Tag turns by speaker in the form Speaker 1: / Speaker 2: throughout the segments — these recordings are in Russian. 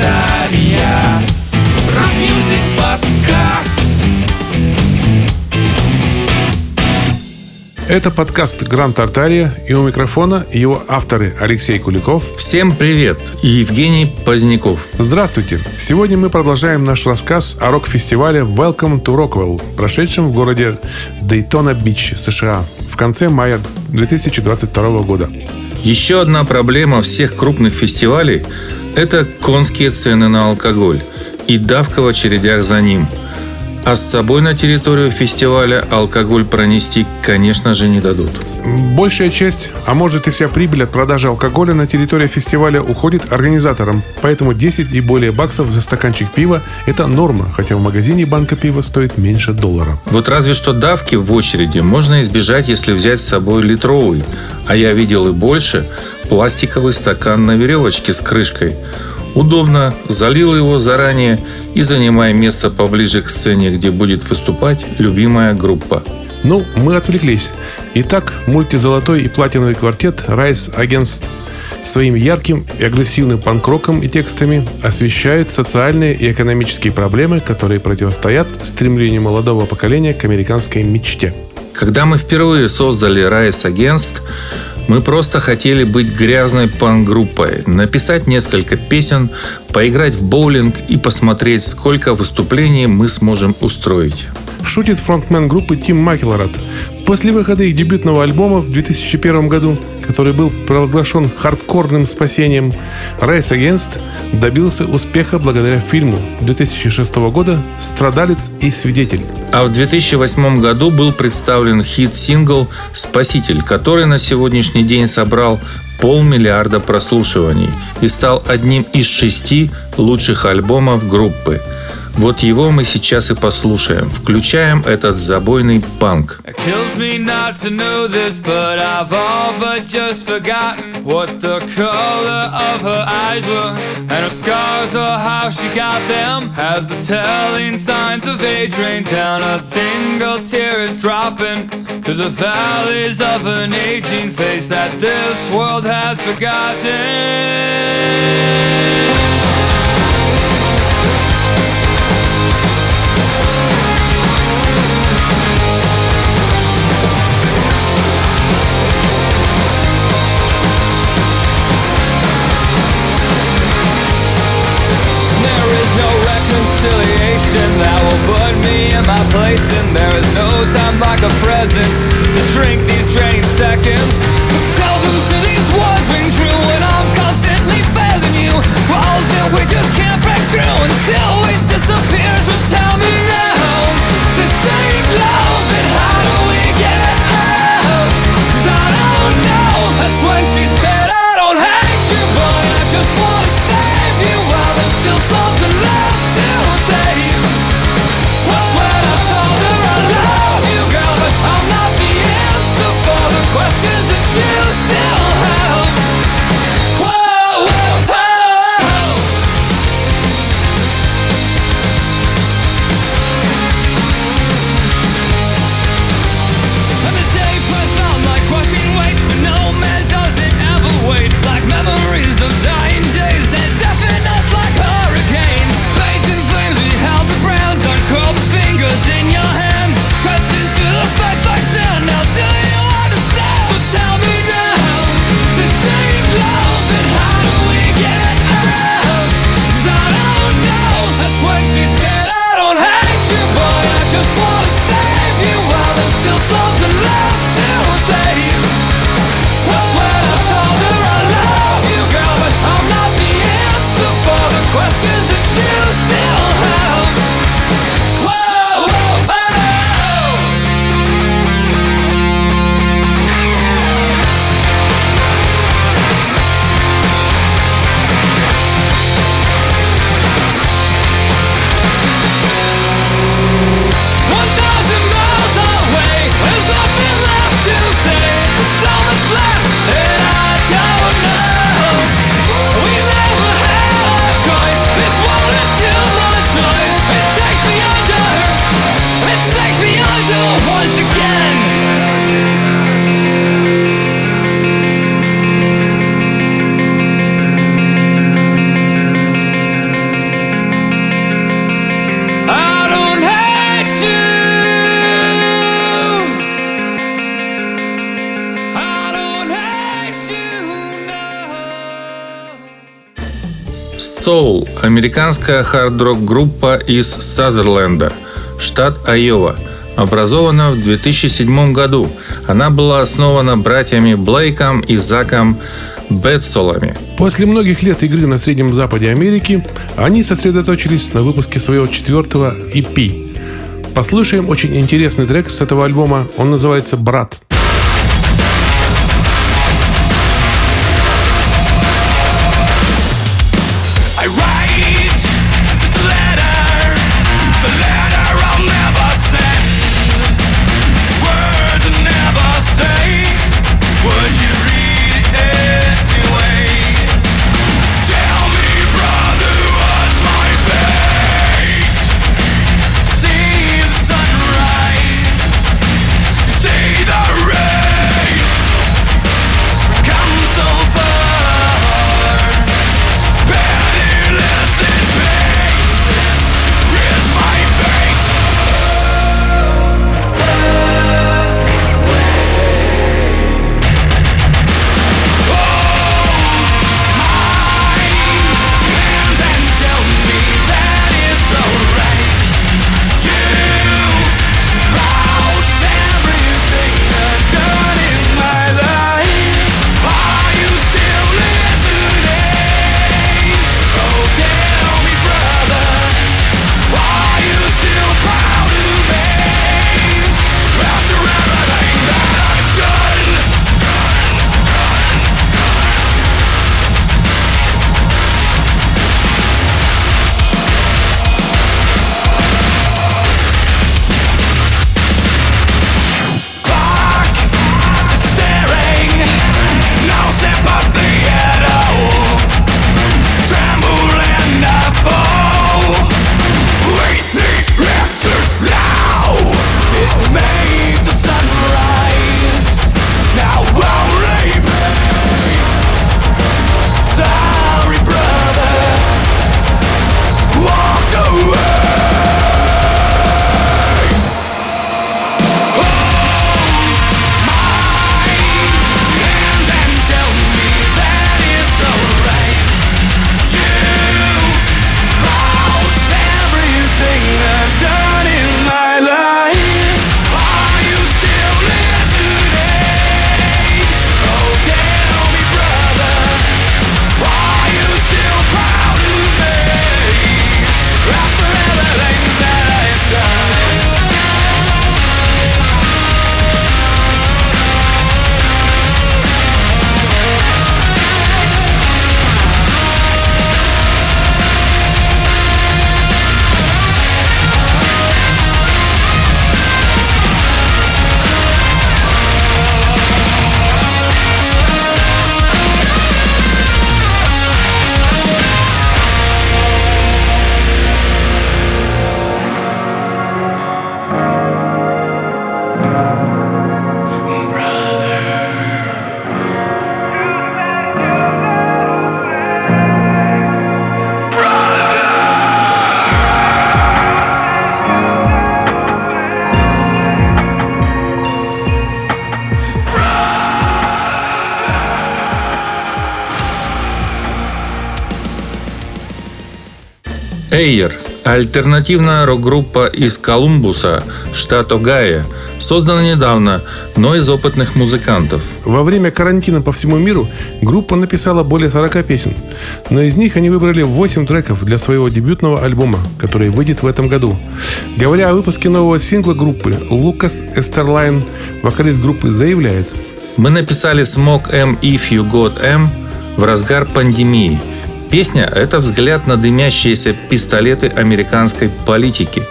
Speaker 1: Артария. Rock music подкаст.
Speaker 2: Это подкаст «Грант Артария» и у микрофона его авторы Алексей Куликов.
Speaker 3: Всем привет! И Евгений Поздняков.
Speaker 2: Здравствуйте! Сегодня мы продолжаем наш рассказ о рок-фестивале Welcome to Rockville, прошедшем в городе Дейтона-Бич, США, в конце мая 2022 года.
Speaker 3: Еще одна проблема всех крупных фестивалей – это конские цены на алкоголь и давка в очередях за ним – а с собой на территорию фестиваля алкоголь пронести, конечно же, не дадут.
Speaker 2: Большая часть, а может и вся прибыль от продажи алкоголя на территории фестиваля уходит организаторам. Поэтому 10 и более баксов за стаканчик пива – это норма, хотя в магазине банка пива стоит меньше доллара.
Speaker 3: Вот разве что давки в очереди можно избежать, если взять с собой литровый. А я видел и больше – пластиковый стакан на веревочке с крышкой – Удобно, залил его заранее и занимая место поближе к сцене, где будет выступать любимая группа.
Speaker 2: Ну, мы отвлеклись. Итак, мультизолотой и платиновый квартет Rise Against своим ярким и агрессивным панк-роком и текстами освещает социальные и экономические проблемы, которые противостоят стремлению молодого поколения к американской мечте.
Speaker 3: Когда мы впервые создали Rise Against, мы просто хотели быть грязной панк-группой, написать несколько песен, поиграть в боулинг и посмотреть, сколько выступлений мы сможем устроить.
Speaker 2: Шутит фронтмен группы Тим Макелорат. После выхода их дебютного альбома в 2001 году, который был провозглашен хардкорным спасением, Rise Against добился успеха благодаря фильму 2006 года «Страдалец и свидетель».
Speaker 3: А в 2008 году был представлен хит-сингл «Спаситель», который на сегодняшний день собрал полмиллиарда прослушиваний и стал одним из шести лучших альбомов группы – Вот его мы сейчас и послушаем. Включаем этот забойный панк.
Speaker 1: Kills me not to know this, reconciliation that will put me in my place And there is no time like a present to drink these draining seconds. But seldom do these words ring true when I'm constantly failing you. Walls that we just can't break through until we disappear So tell
Speaker 3: американская хард-рок группа из Сазерленда, штат Айова – образована в 2007 году. Она была основана братьями Блейком и Заком Бетсолами.
Speaker 4: После многих лет игры на Среднем Западе Америки они сосредоточились на выпуске своего четвертого EP. Послушаем очень интересный трек с этого альбома. Он называется «Брат».
Speaker 3: Альтернативная рок-группа из Колумбуса, штат Огайо, создана недавно, но из опытных музыкантов.
Speaker 4: Во время карантина по всему миру группа написала более 40 песен, но из них они выбрали 8 треков для своего дебютного альбома, который выйдет в этом году. Говоря о выпуске нового сингла группы, Лукас Эстерлайн, вокалист группы, заявляет
Speaker 3: «Мы написали Smoke M If You Got M в разгар пандемии – Песня – это взгляд на дымящиеся пистолеты американской политики,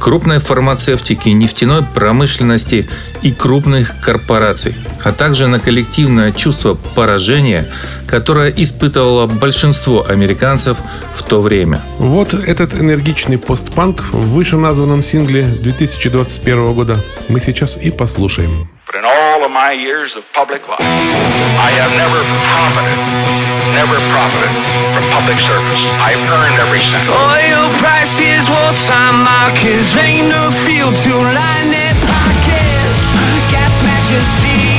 Speaker 3: крупной фармацевтики, нефтяной промышленности и крупных корпораций, а также на коллективное чувство поражения, которое испытывало большинство американцев в то время.
Speaker 4: Вот этот энергичный постпанк в вышеназванном сингле 2021 года мы сейчас и послушаем. In all of my years of public life, I have never profited never profited from public service. I've earned every cent. Oil prices, wartime markets, ain't no field to line their pockets. Gas majesties.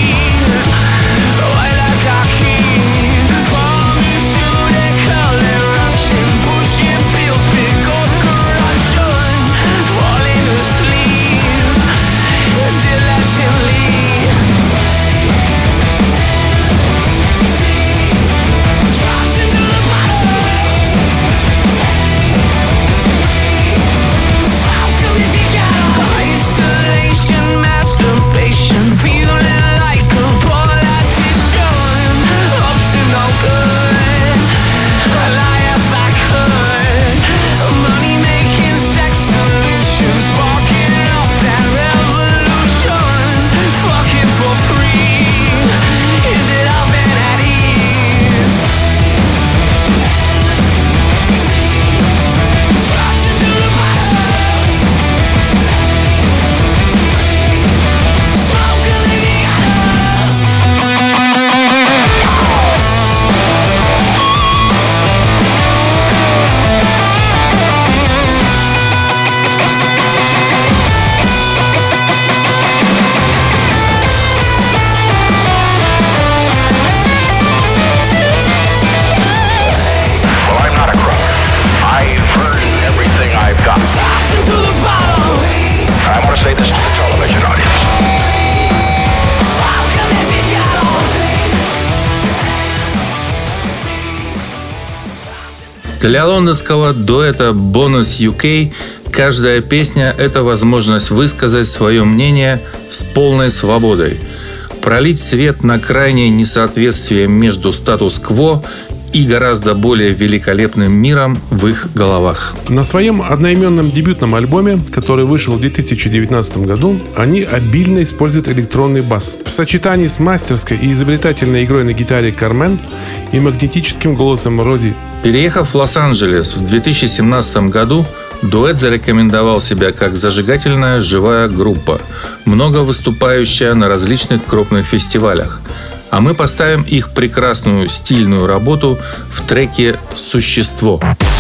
Speaker 3: Для лондонского дуэта Bonus UK каждая песня – это возможность высказать свое мнение с полной свободой, пролить свет на крайнее несоответствие между статус-кво и гораздо более великолепным миром в их головах.
Speaker 2: На своем одноименном дебютном альбоме, который вышел в 2019 году, они обильно используют электронный бас. В сочетании с мастерской и изобретательной игрой на гитаре Кармен и магнетическим голосом Рози.
Speaker 3: Переехав в Лос-Анджелес в 2017 году, Дуэт зарекомендовал себя как зажигательная живая группа, много выступающая на различных крупных фестивалях а мы поставим их прекрасную стильную работу в треке «Существо».
Speaker 5: call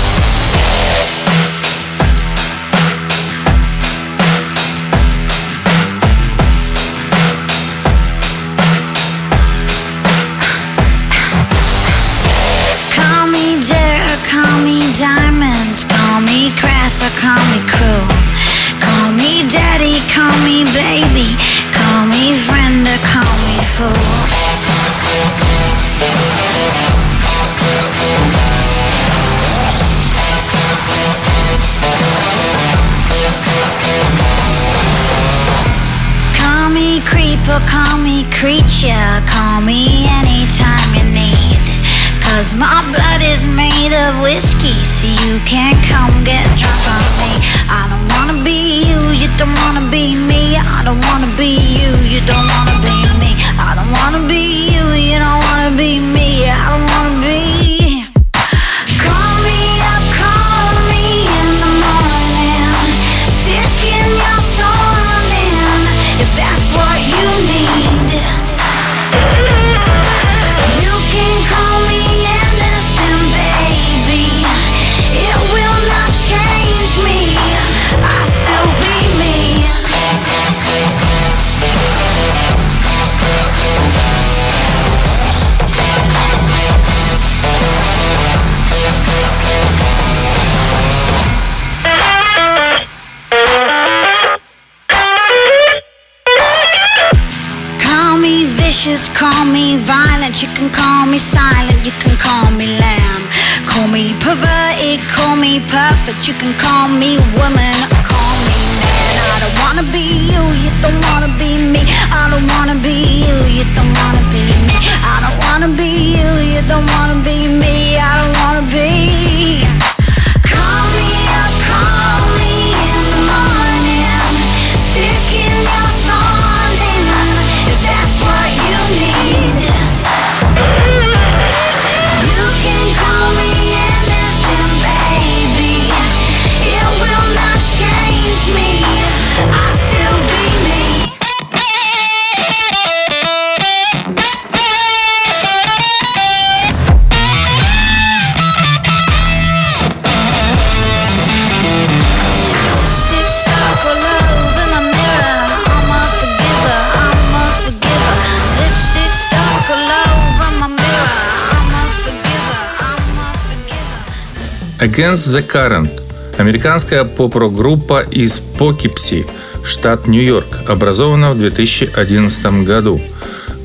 Speaker 3: Against the Current – американская поп-рок-группа из Покипси, штат Нью-Йорк, образована в 2011 году.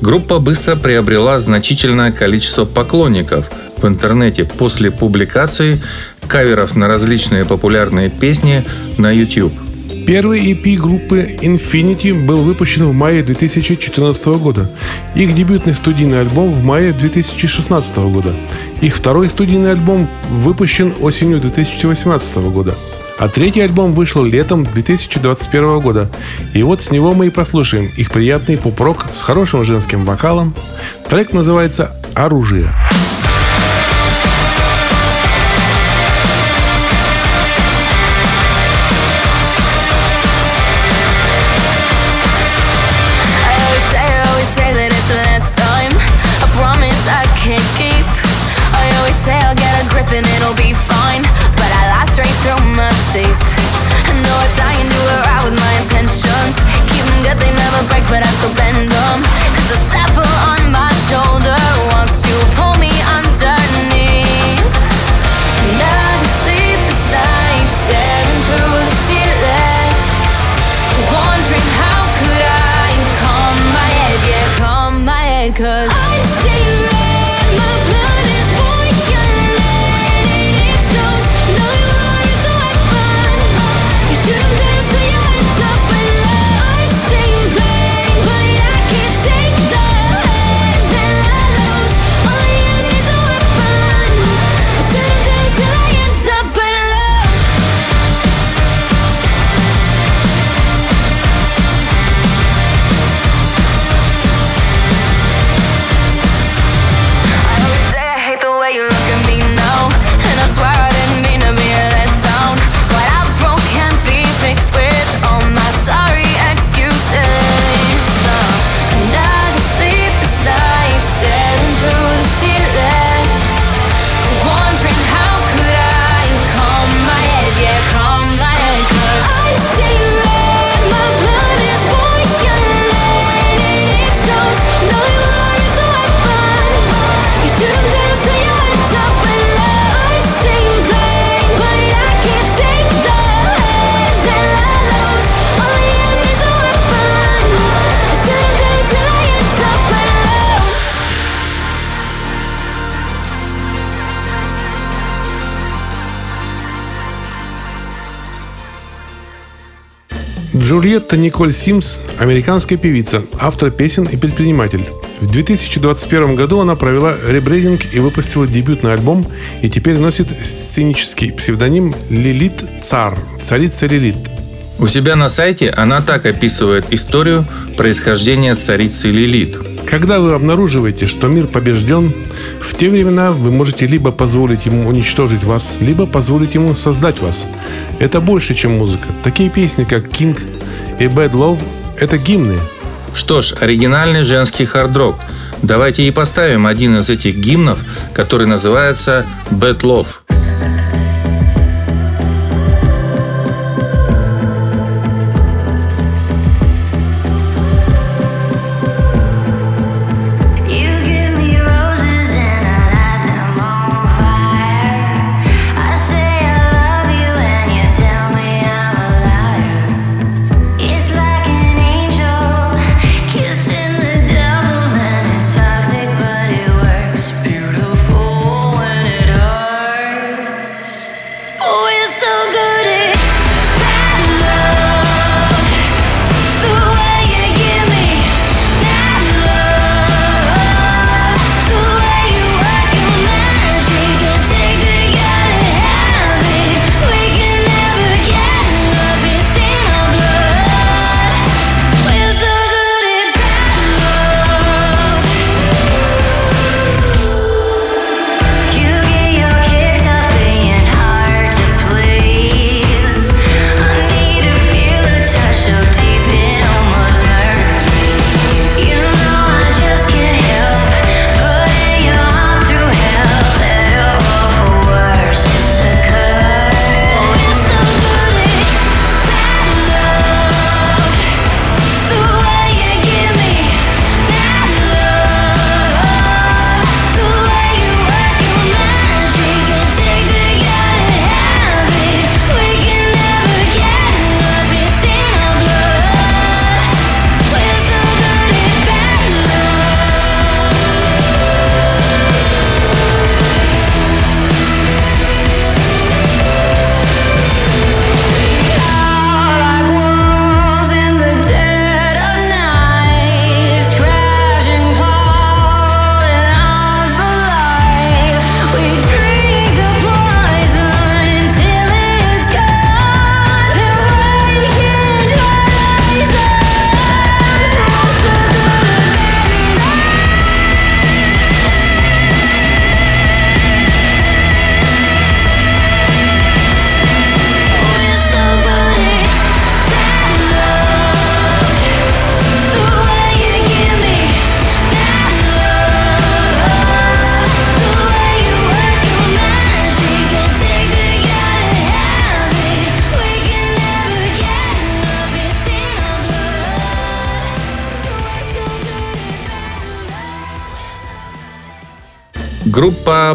Speaker 3: Группа быстро приобрела значительное количество поклонников в интернете после публикации каверов на различные популярные песни на YouTube.
Speaker 2: Первый EP группы Infinity был выпущен в мае 2014 года. Их дебютный студийный альбом в мае 2016 года. Их второй студийный альбом выпущен осенью 2018 года. А третий альбом вышел летом 2021 года. И вот с него мы и послушаем их приятный поп-рок с хорошим женским вокалом. Трек называется «Оружие».
Speaker 6: I and it'll be fine. But I lie straight through my teeth. I know I try and do it right with my intentions. Keep 'em good, they never break, but I still bend them. Cause the staffer on my shoulder
Speaker 2: Джульетта Николь Симс – американская певица, автор песен и предприниматель. В 2021 году она провела ребрейдинг и выпустила дебютный альбом и теперь носит сценический псевдоним Лилит Цар, царица Лилит.
Speaker 1: У себя на сайте она так описывает историю происхождения царицы Лилит –
Speaker 2: когда вы обнаруживаете, что мир побежден, в те времена вы можете либо позволить ему уничтожить вас, либо позволить ему создать вас. Это больше, чем музыка. Такие песни, как King и Bad Love – это гимны.
Speaker 1: Что ж, оригинальный женский хард-рок. Давайте и поставим один из этих гимнов, который называется Bad Love.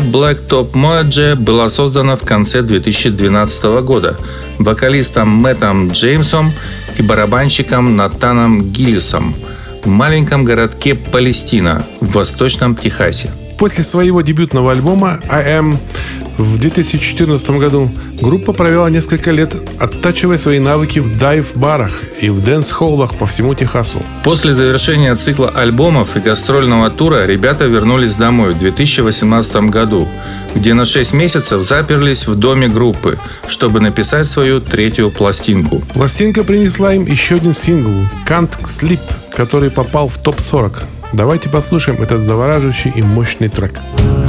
Speaker 1: Группа Black Top Mojo была создана в конце 2012 года вокалистом Мэттом Джеймсом и барабанщиком Натаном Гиллисом в маленьком городке Палестина в Восточном Техасе.
Speaker 2: После своего дебютного альбома I Am в 2014 году группа провела несколько лет, оттачивая свои навыки в дайв-барах и в дэнс-холлах по всему Техасу.
Speaker 1: После завершения цикла альбомов и гастрольного тура ребята вернулись домой в 2018 году, где на 6 месяцев заперлись в доме группы, чтобы написать свою третью пластинку.
Speaker 2: Пластинка принесла им еще один сингл «Can't Sleep», который попал в топ-40. Давайте послушаем этот завораживающий и мощный трек. darkness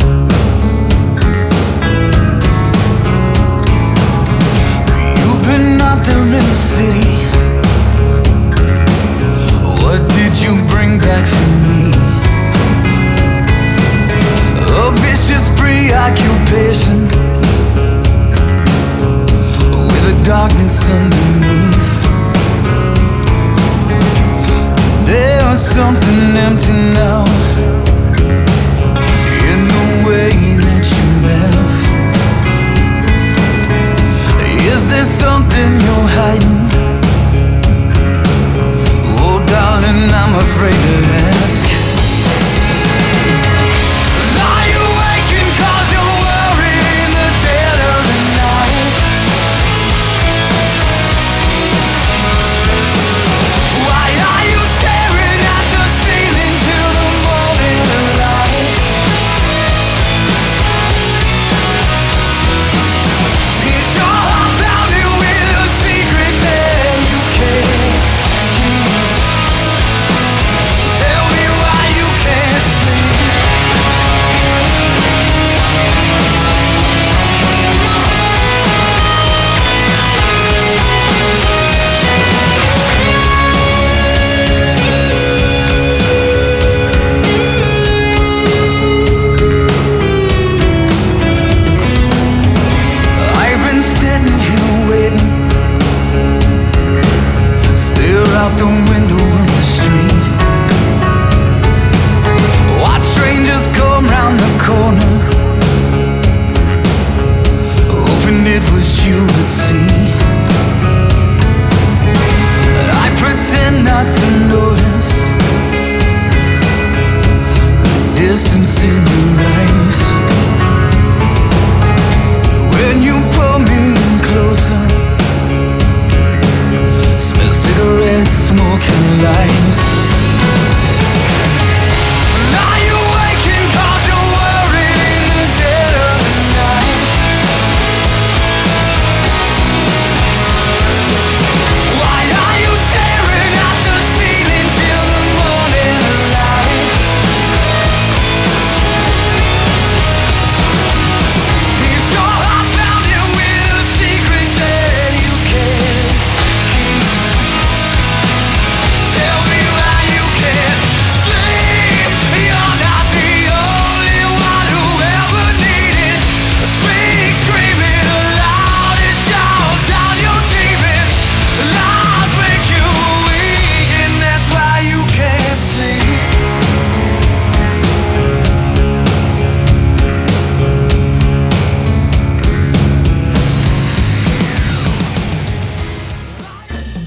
Speaker 2: free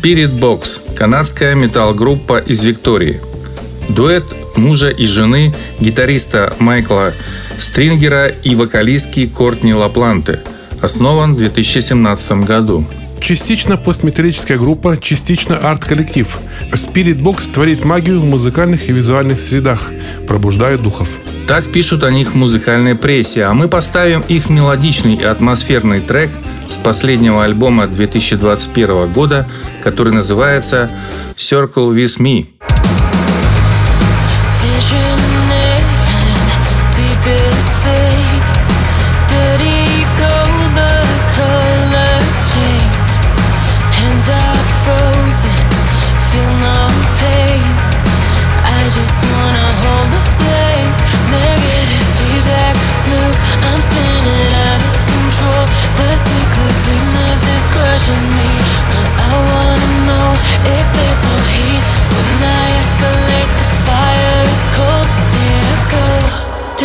Speaker 3: Spirit Box – канадская металл-группа из Виктории. Дуэт мужа и жены гитариста Майкла Стрингера и вокалистки Кортни Лапланте. Основан в 2017 году.
Speaker 2: Частично постметаллическая группа, частично арт-коллектив. Spirit Box творит магию в музыкальных и визуальных средах, пробуждая духов.
Speaker 3: Так пишут о них в музыкальной прессе, а мы поставим их мелодичный и атмосферный трек с последнего альбома 2021 года, который называется «Circle With Me».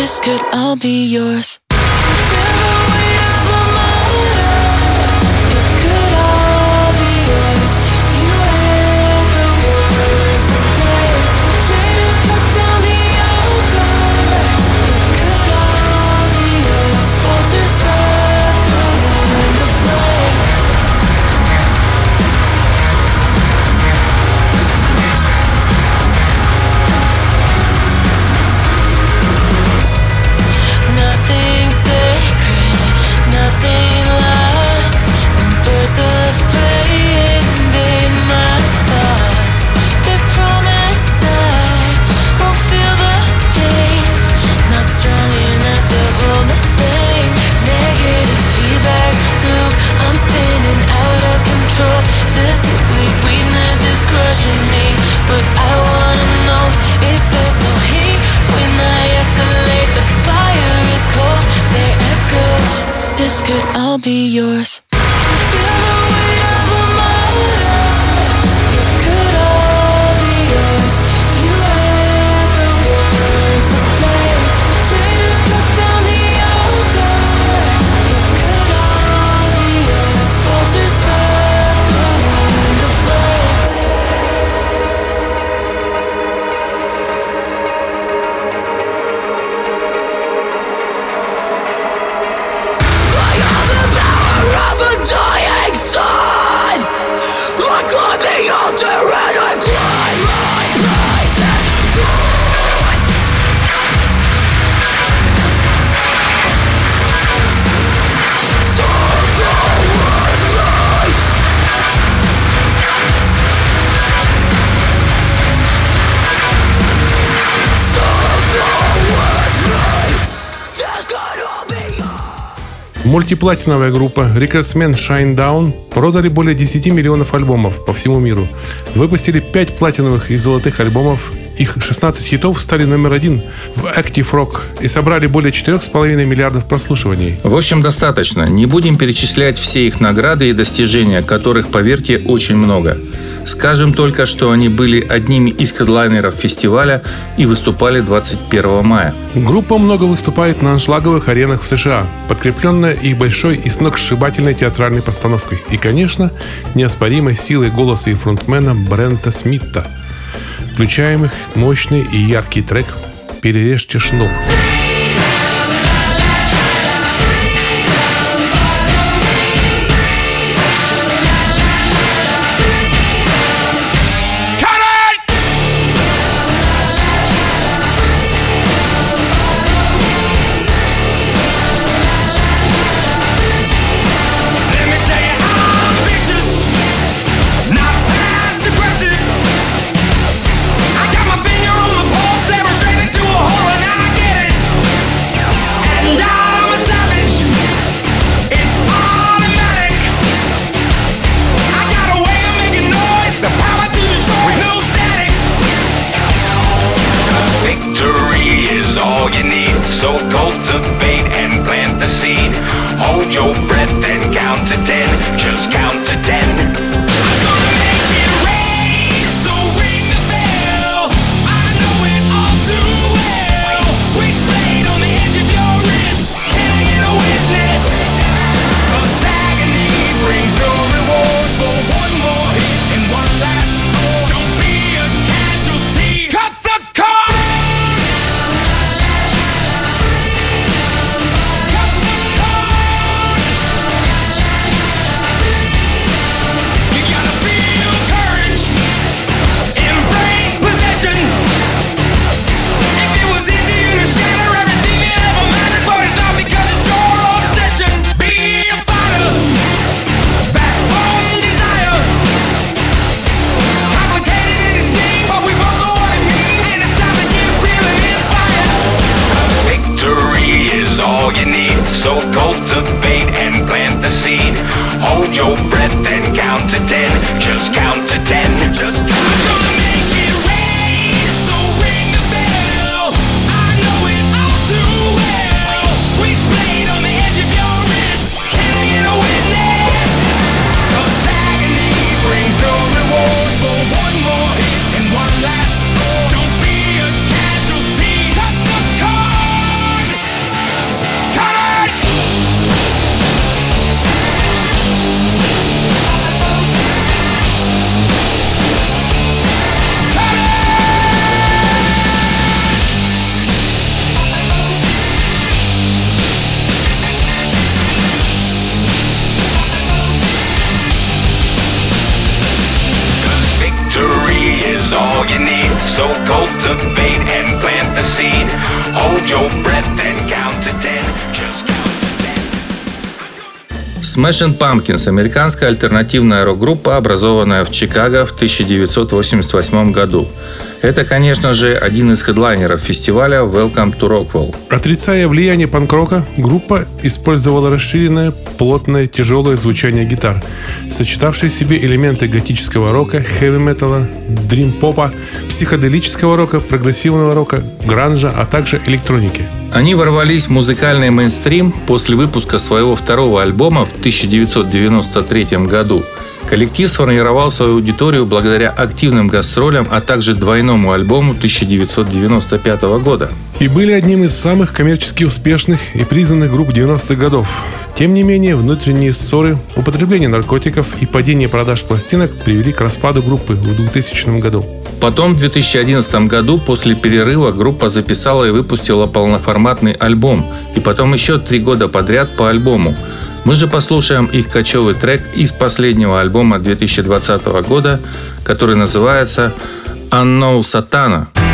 Speaker 1: This could all be yours. This could all be yours.
Speaker 2: Мультиплатиновая группа Recordsmen Shinedown продали более 10 миллионов альбомов по всему миру. Выпустили 5 платиновых и золотых альбомов. Их 16 хитов стали номер один в Active Rock и собрали более 4,5 миллиардов прослушиваний.
Speaker 3: В общем, достаточно. Не будем перечислять все их награды и достижения, которых, поверьте, очень много. Скажем только, что они были одними из хедлайнеров фестиваля и выступали 21 мая.
Speaker 2: Группа много выступает на аншлаговых аренах в США, подкрепленная их большой и сногсшибательной театральной постановкой. И, конечно, неоспоримой силой голоса и фронтмена Брента Смита. Включаем их мощный и яркий трек «Перережьте шнур».
Speaker 7: So cultivate and plant the seed. Hold your breath and count to ten. Just count to ten.
Speaker 3: Smashing Pumpkins – американская альтернативная рок-группа, образованная в Чикаго в 1988 году. Это, конечно же, один из хедлайнеров фестиваля Welcome to Rockwell.
Speaker 2: Отрицая влияние панк-рока, группа использовала расширенное, плотное, тяжелое звучание гитар, сочетавшее в себе элементы готического рока, хэви-металла, дрим-попа, психоделического рока, прогрессивного рока, гранжа, а также электроники.
Speaker 3: Они ворвались в музыкальный мейнстрим после выпуска своего второго альбома в 1993 году. Коллектив сформировал свою аудиторию благодаря активным гастролям, а также двойному альбому 1995 года.
Speaker 2: И были одним из самых коммерчески успешных и признанных групп 90-х годов. Тем не менее, внутренние ссоры, употребление наркотиков и падение продаж пластинок привели к распаду группы в 2000 году.
Speaker 3: Потом в 2011 году после перерыва группа записала и выпустила полноформатный альбом, и потом еще три года подряд по альбому. Мы же послушаем их кочевый трек из последнего альбома 2020 года, который называется «Unknown Satana».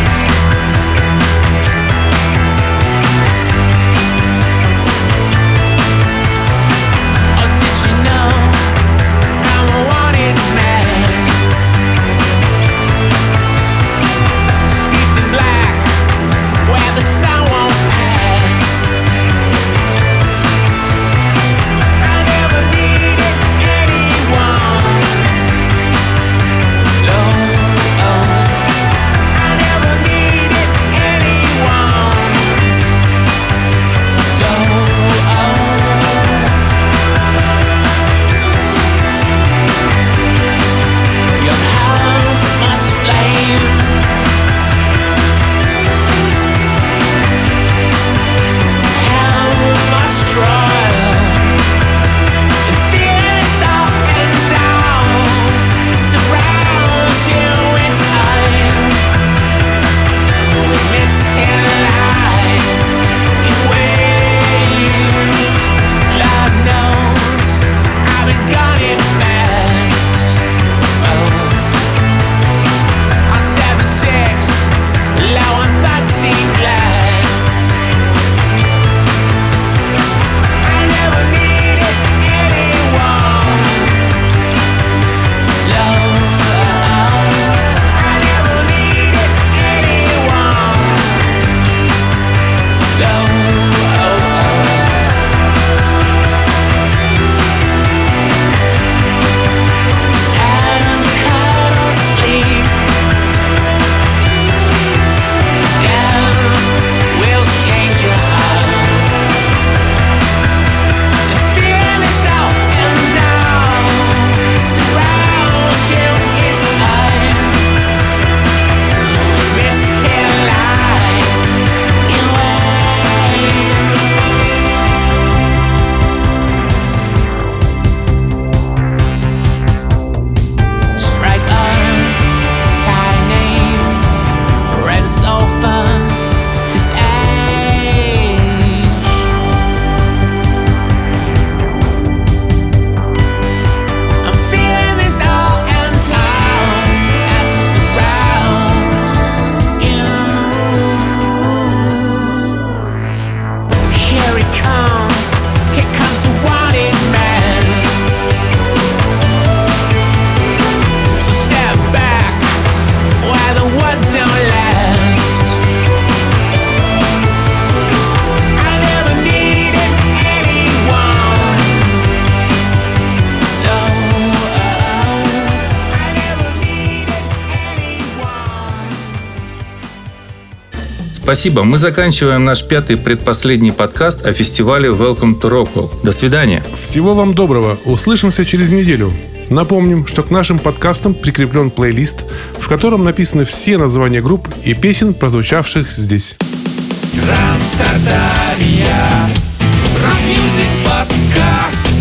Speaker 3: Спасибо. Мы заканчиваем наш пятый предпоследний подкаст о фестивале Welcome to Rockwell. До свидания.
Speaker 2: Всего вам доброго. Услышимся через неделю. Напомним, что к нашим подкастам прикреплен плейлист, в котором написаны все названия групп и песен, прозвучавших здесь.
Speaker 1: Рок-мюзик подкаст.